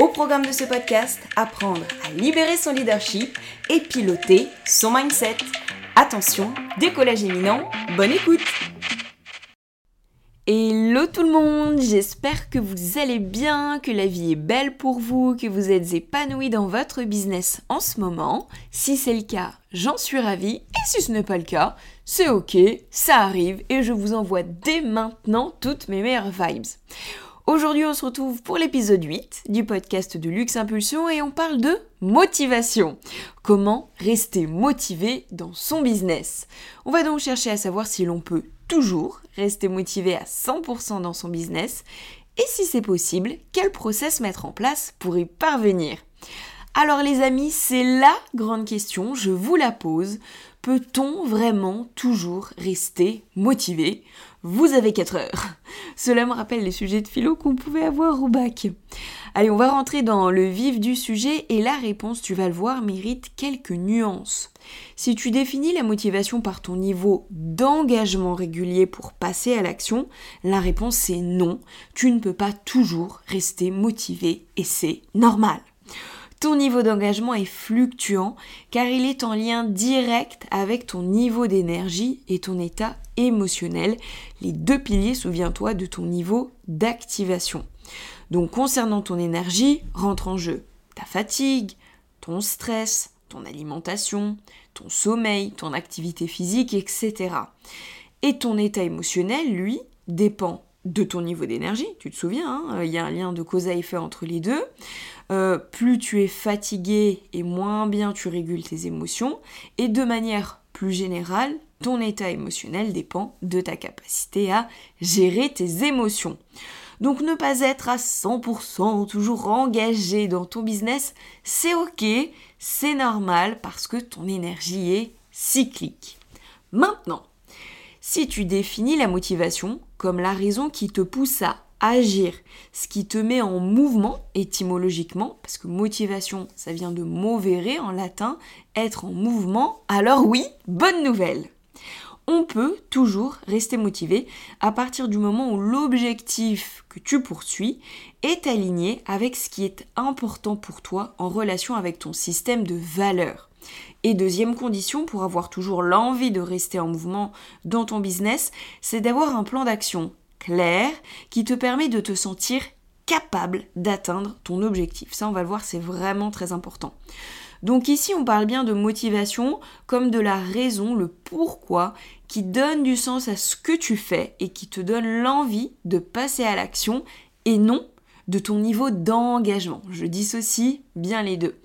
Au programme de ce podcast, apprendre à libérer son leadership et piloter son mindset. Attention, décollage éminent, bonne écoute Hello tout le monde, j'espère que vous allez bien, que la vie est belle pour vous, que vous êtes épanoui dans votre business en ce moment. Si c'est le cas, j'en suis ravie, et si ce n'est pas le cas, c'est ok, ça arrive, et je vous envoie dès maintenant toutes mes meilleures vibes. Aujourd'hui, on se retrouve pour l'épisode 8 du podcast de Luxe Impulsion et on parle de motivation. Comment rester motivé dans son business? On va donc chercher à savoir si l'on peut toujours rester motivé à 100% dans son business et si c'est possible, quel process mettre en place pour y parvenir. Alors les amis, c'est la grande question, je vous la pose. Peut-on vraiment toujours rester motivé? Vous avez 4 heures. Cela me rappelle les sujets de philo qu'on pouvait avoir au bac. Allez, on va rentrer dans le vif du sujet et la réponse, tu vas le voir, mérite quelques nuances. Si tu définis la motivation par ton niveau d'engagement régulier pour passer à l'action, la réponse c'est non. Tu ne peux pas toujours rester motivé et c'est normal. Ton niveau d'engagement est fluctuant car il est en lien direct avec ton niveau d'énergie et ton état émotionnel, les deux piliers, souviens-toi, de ton niveau d'activation. Donc concernant ton énergie, rentre en jeu ta fatigue, ton stress, ton alimentation, ton sommeil, ton activité physique, etc. Et ton état émotionnel, lui, dépend de ton niveau d'énergie, tu te souviens, hein, il y a un lien de cause à effet entre les deux. Euh, plus tu es fatigué et moins bien tu régules tes émotions. Et de manière plus générale, ton état émotionnel dépend de ta capacité à gérer tes émotions. Donc ne pas être à 100% toujours engagé dans ton business, c'est ok, c'est normal parce que ton énergie est cyclique. Maintenant, si tu définis la motivation comme la raison qui te pousse à agir, ce qui te met en mouvement étymologiquement, parce que motivation, ça vient de movere en latin, être en mouvement, alors oui, bonne nouvelle on peut toujours rester motivé à partir du moment où l'objectif que tu poursuis est aligné avec ce qui est important pour toi en relation avec ton système de valeurs. Et deuxième condition pour avoir toujours l'envie de rester en mouvement dans ton business, c'est d'avoir un plan d'action clair qui te permet de te sentir capable d'atteindre ton objectif. Ça, on va le voir, c'est vraiment très important. Donc ici, on parle bien de motivation comme de la raison, le pourquoi, qui donne du sens à ce que tu fais et qui te donne l'envie de passer à l'action et non de ton niveau d'engagement. Je dissocie bien les deux.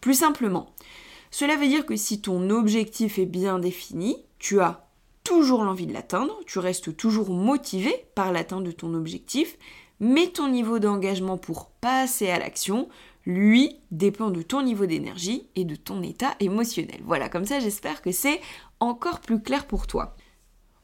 Plus simplement, cela veut dire que si ton objectif est bien défini, tu as toujours l'envie de l'atteindre, tu restes toujours motivé par l'atteinte de ton objectif, mais ton niveau d'engagement pour passer à l'action, lui, dépend de ton niveau d'énergie et de ton état émotionnel. Voilà, comme ça j'espère que c'est encore plus clair pour toi.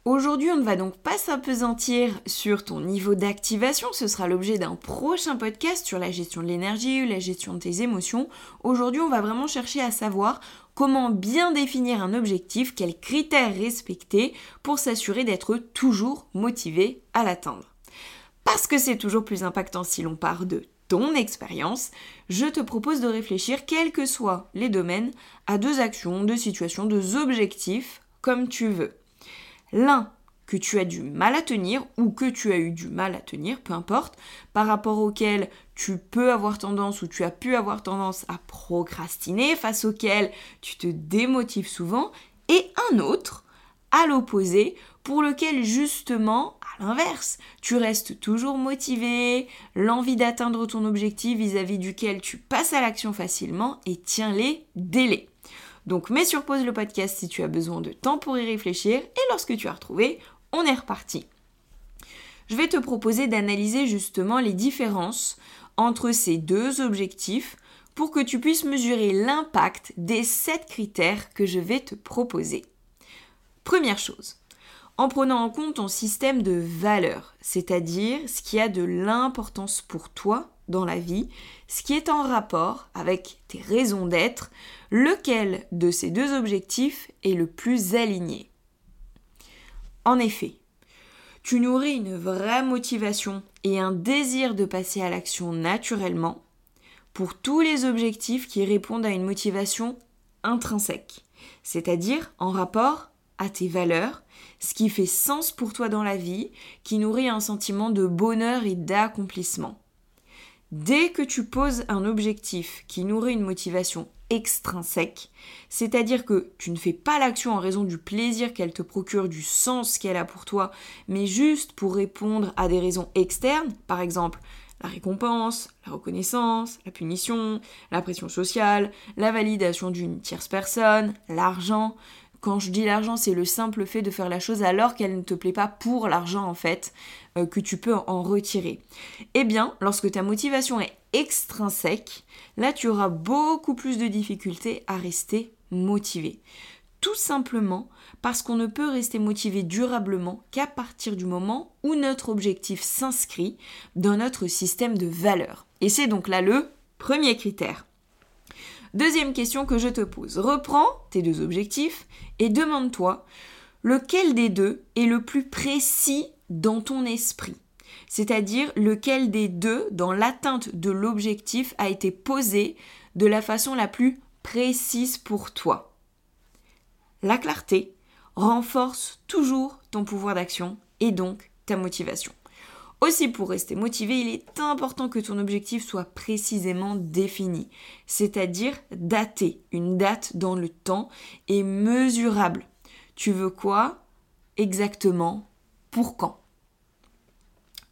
Aujourd'hui, on ne va donc pas s'apesantir sur ton niveau d'activation, ce sera l'objet d'un prochain podcast sur la gestion de l'énergie ou la gestion de tes émotions. Aujourd'hui, on va vraiment chercher à savoir comment bien définir un objectif, quels critères respecter pour s'assurer d'être toujours motivé à l'atteindre. Parce que c'est toujours plus impactant si l'on part de ton expérience, je te propose de réfléchir, quels que soient les domaines, à deux actions, deux situations, deux objectifs, comme tu veux. L'un que tu as du mal à tenir ou que tu as eu du mal à tenir, peu importe, par rapport auquel tu peux avoir tendance ou tu as pu avoir tendance à procrastiner, face auquel tu te démotives souvent, et un autre, à l'opposé, pour lequel justement l'inverse, tu restes toujours motivé, l'envie d'atteindre ton objectif vis-à-vis duquel tu passes à l'action facilement et tiens les délais. Donc mets sur pause le podcast si tu as besoin de temps pour y réfléchir et lorsque tu as retrouvé, on est reparti. Je vais te proposer d'analyser justement les différences entre ces deux objectifs pour que tu puisses mesurer l'impact des 7 critères que je vais te proposer. Première chose, en prenant en compte ton système de valeurs, c'est-à-dire ce qui a de l'importance pour toi dans la vie, ce qui est en rapport avec tes raisons d'être, lequel de ces deux objectifs est le plus aligné. En effet, tu nourris une vraie motivation et un désir de passer à l'action naturellement pour tous les objectifs qui répondent à une motivation intrinsèque, c'est-à-dire en rapport à tes valeurs, ce qui fait sens pour toi dans la vie, qui nourrit un sentiment de bonheur et d'accomplissement. Dès que tu poses un objectif qui nourrit une motivation extrinsèque, c'est-à-dire que tu ne fais pas l'action en raison du plaisir qu'elle te procure, du sens qu'elle a pour toi, mais juste pour répondre à des raisons externes, par exemple la récompense, la reconnaissance, la punition, la pression sociale, la validation d'une tierce personne, l'argent, quand je dis l'argent, c'est le simple fait de faire la chose alors qu'elle ne te plaît pas pour l'argent en fait, euh, que tu peux en retirer. Eh bien, lorsque ta motivation est extrinsèque, là tu auras beaucoup plus de difficultés à rester motivé. Tout simplement parce qu'on ne peut rester motivé durablement qu'à partir du moment où notre objectif s'inscrit dans notre système de valeurs. Et c'est donc là le premier critère. Deuxième question que je te pose. Reprends tes deux objectifs et demande-toi lequel des deux est le plus précis dans ton esprit? C'est-à-dire lequel des deux, dans l'atteinte de l'objectif, a été posé de la façon la plus précise pour toi? La clarté renforce toujours ton pouvoir d'action et donc ta motivation. Aussi, pour rester motivé, il est important que ton objectif soit précisément défini, c'est-à-dire daté, une date dans le temps et mesurable. Tu veux quoi exactement? Pour quand?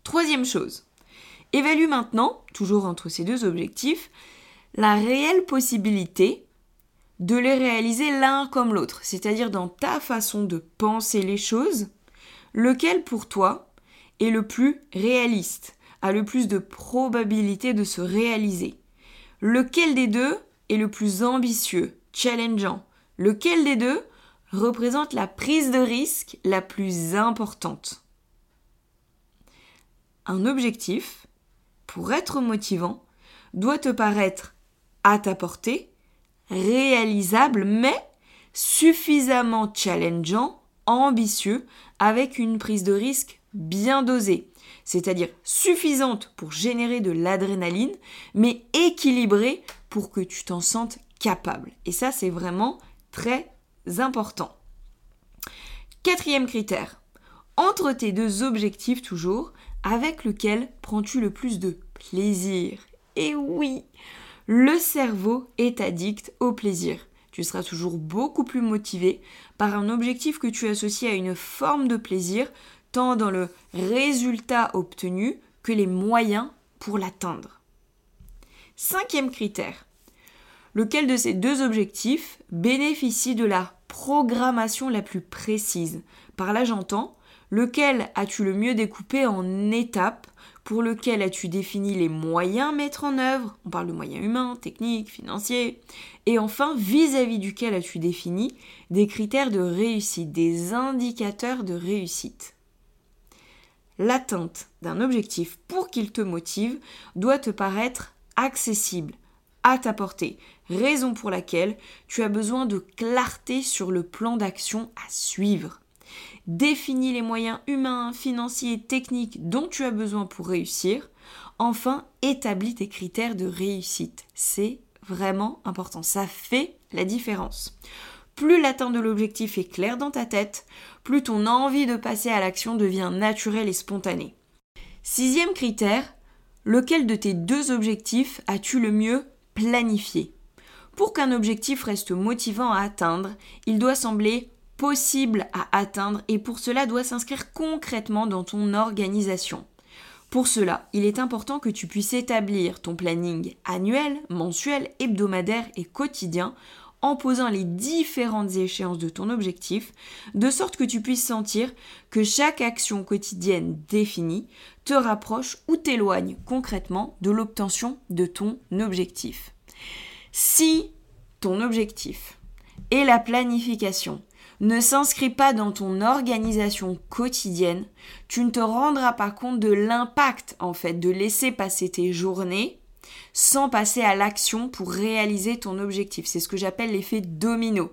Troisième chose, évalue maintenant, toujours entre ces deux objectifs, la réelle possibilité de les réaliser l'un comme l'autre, c'est-à-dire dans ta façon de penser les choses, lequel pour toi est le plus réaliste, a le plus de probabilité de se réaliser. Lequel des deux est le plus ambitieux, challengeant? Lequel des deux représente la prise de risque la plus importante? Un objectif, pour être motivant, doit te paraître à ta portée, réalisable, mais suffisamment challengeant, ambitieux, avec une prise de risque bien dosée, c'est-à-dire suffisante pour générer de l'adrénaline, mais équilibrée pour que tu t'en sentes capable. Et ça, c'est vraiment très important. Quatrième critère, entre tes deux objectifs toujours, avec lequel prends-tu le plus de plaisir? Et oui, le cerveau est addict au plaisir. Tu seras toujours beaucoup plus motivé par un objectif que tu associes à une forme de plaisir tant dans le résultat obtenu que les moyens pour l'atteindre. Cinquième critère. Lequel de ces deux objectifs bénéficie de la programmation la plus précise? Par là j'entends, lequel as-tu le mieux découpé en étapes? Pour lequel as-tu défini les moyens à mettre en œuvre? On parle de moyens humains, techniques, financiers. Et enfin, vis-à-vis duquel as-tu défini des critères de réussite, des indicateurs de réussite? L'atteinte d'un objectif pour qu'il te motive doit te paraître accessible, à ta portée, raison pour laquelle tu as besoin de clarté sur le plan d'action à suivre. Définis les moyens humains, financiers et techniques dont tu as besoin pour réussir. Enfin, établis tes critères de réussite. C'est vraiment important. Ça fait la différence. Plus l'atteinte de l'objectif est claire dans ta tête, plus ton envie de passer à l'action devient naturelle et spontanée. Sixième critère, lequel de tes deux objectifs as-tu le mieux planifié? Pour qu'un objectif reste motivant à atteindre, il doit sembler possible à atteindre et pour cela doit s'inscrire concrètement dans ton organisation. Pour cela, il est important que tu puisses établir ton planning annuel, mensuel, hebdomadaire et quotidien en posant les différentes échéances de ton objectif, de sorte que tu puisses sentir que chaque action quotidienne définie te rapproche ou t'éloigne concrètement de l'obtention de ton objectif. Si ton objectif et la planification ne s'inscrit pas dans ton organisation quotidienne, tu ne te rendras pas compte de l'impact en fait de laisser passer tes journées sans passer à l'action pour réaliser ton objectif. C'est ce que j'appelle l'effet domino.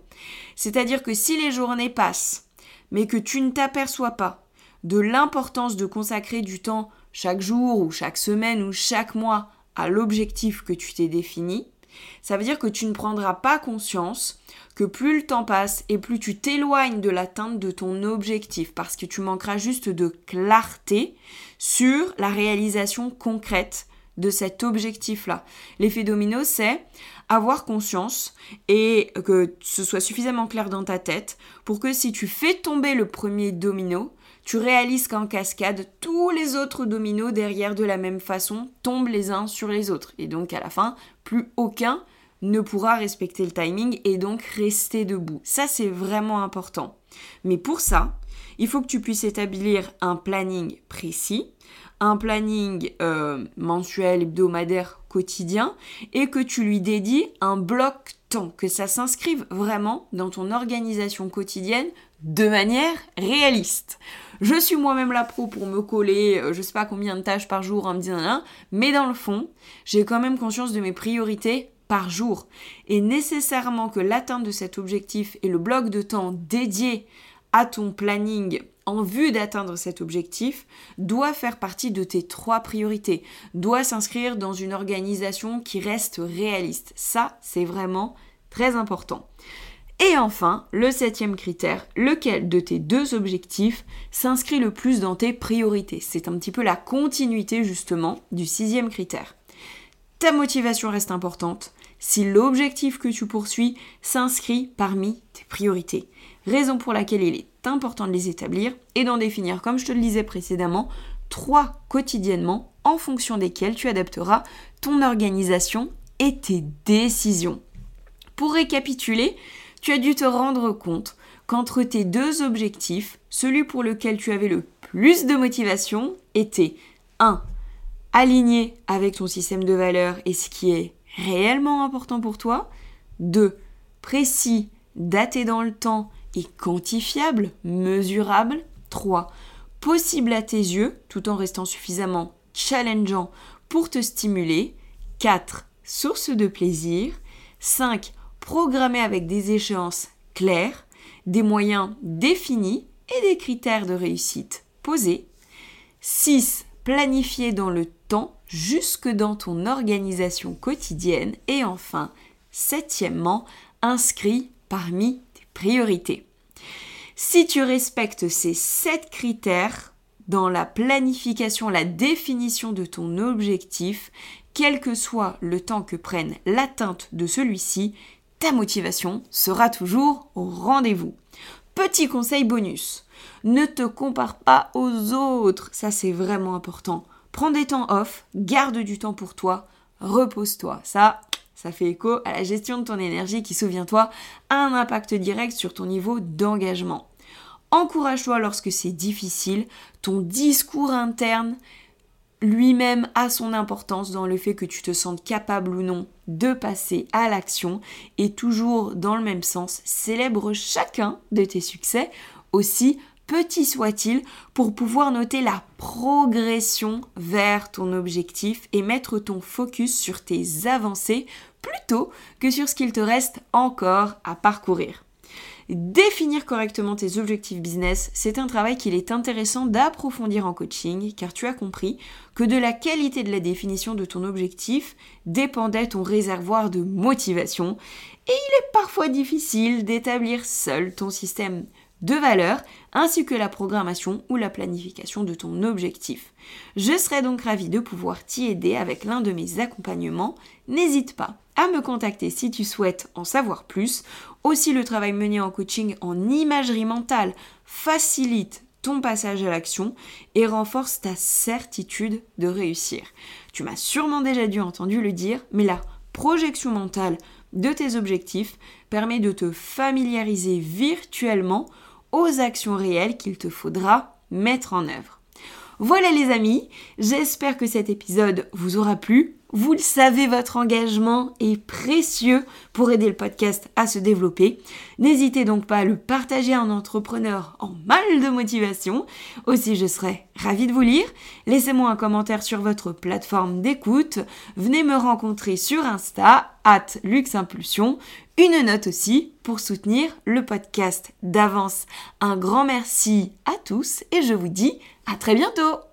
C'est-à-dire que si les journées passent, mais que tu ne t'aperçois pas de l'importance de consacrer du temps chaque jour ou chaque semaine ou chaque mois à l'objectif que tu t'es défini, ça veut dire que tu ne prendras pas conscience que plus le temps passe et plus tu t'éloignes de l'atteinte de ton objectif parce que tu manqueras juste de clarté sur la réalisation concrète de cet objectif-là. L'effet domino, c'est avoir conscience et que ce soit suffisamment clair dans ta tête pour que si tu fais tomber le premier domino, tu réalises qu'en cascade, tous les autres dominos derrière de la même façon tombent les uns sur les autres. Et donc à la fin, plus aucun ne pourra respecter le timing et donc rester debout. Ça, c'est vraiment important. Mais pour ça, il faut que tu puisses établir un planning précis, un planning euh, mensuel, hebdomadaire, quotidien, et que tu lui dédies un bloc temps, que ça s'inscrive vraiment dans ton organisation quotidienne de manière réaliste. Je suis moi-même la pro pour me coller, euh, je sais pas combien de tâches par jour en me disant, mais dans le fond, j'ai quand même conscience de mes priorités par jour. Et nécessairement que l'atteinte de cet objectif et le bloc de temps dédié à ton planning en vue d'atteindre cet objectif doit faire partie de tes trois priorités, doit s'inscrire dans une organisation qui reste réaliste. Ça, c'est vraiment très important. Et enfin, le septième critère, lequel de tes deux objectifs s'inscrit le plus dans tes priorités? C'est un petit peu la continuité justement du sixième critère. Ta motivation reste importante si l'objectif que tu poursuis s'inscrit parmi tes priorités. Raison pour laquelle il est important de les établir et d'en définir, comme je te le disais précédemment, trois quotidiennement en fonction desquels tu adapteras ton organisation et tes décisions. Pour récapituler, tu as dû te rendre compte qu'entre tes deux objectifs, celui pour lequel tu avais le plus de motivation était 1. Aligné avec ton système de valeurs et ce qui est réellement important pour toi. 2. Précis, daté dans le temps et quantifiable, mesurable. 3. Possible à tes yeux tout en restant suffisamment challengeant pour te stimuler. 4. Source de plaisir. 5 programmé avec des échéances claires, des moyens définis et des critères de réussite posés. 6. Planifié dans le temps jusque dans ton organisation quotidienne. Et enfin, septièmement, inscrit parmi tes priorités. Si tu respectes ces sept critères dans la planification, la définition de ton objectif, quel que soit le temps que prenne l'atteinte de celui-ci, ta motivation sera toujours au rendez-vous. Petit conseil bonus, ne te compare pas aux autres, ça c'est vraiment important. Prends des temps off, garde du temps pour toi, repose-toi. Ça, ça fait écho à la gestion de ton énergie qui, souviens-toi, a un impact direct sur ton niveau d'engagement. Encourage-toi lorsque c'est difficile, ton discours interne lui-même a son importance dans le fait que tu te sentes capable ou non de passer à l'action et toujours dans le même sens, célèbre chacun de tes succès, aussi petit soit-il, pour pouvoir noter la progression vers ton objectif et mettre ton focus sur tes avancées plutôt que sur ce qu'il te reste encore à parcourir. Définir correctement tes objectifs business, c'est un travail qu'il est intéressant d'approfondir en coaching car tu as compris que de la qualité de la définition de ton objectif dépendait ton réservoir de motivation et il est parfois difficile d'établir seul ton système de valeurs ainsi que la programmation ou la planification de ton objectif. Je serais donc ravie de pouvoir t'y aider avec l'un de mes accompagnements. N'hésite pas à me contacter si tu souhaites en savoir plus. Aussi, le travail mené en coaching en imagerie mentale facilite ton passage à l'action et renforce ta certitude de réussir. Tu m'as sûrement déjà dû entendre le dire, mais la projection mentale de tes objectifs permet de te familiariser virtuellement aux actions réelles qu'il te faudra mettre en œuvre. Voilà les amis, j'espère que cet épisode vous aura plu. Vous le savez, votre engagement est précieux pour aider le podcast à se développer. N'hésitez donc pas à le partager à un entrepreneur en mal de motivation. Aussi, je serai ravie de vous lire. Laissez-moi un commentaire sur votre plateforme d'écoute. Venez me rencontrer sur Insta, at LuxImpulsion. Une note aussi pour soutenir le podcast d'avance. Un grand merci à tous et je vous dis à très bientôt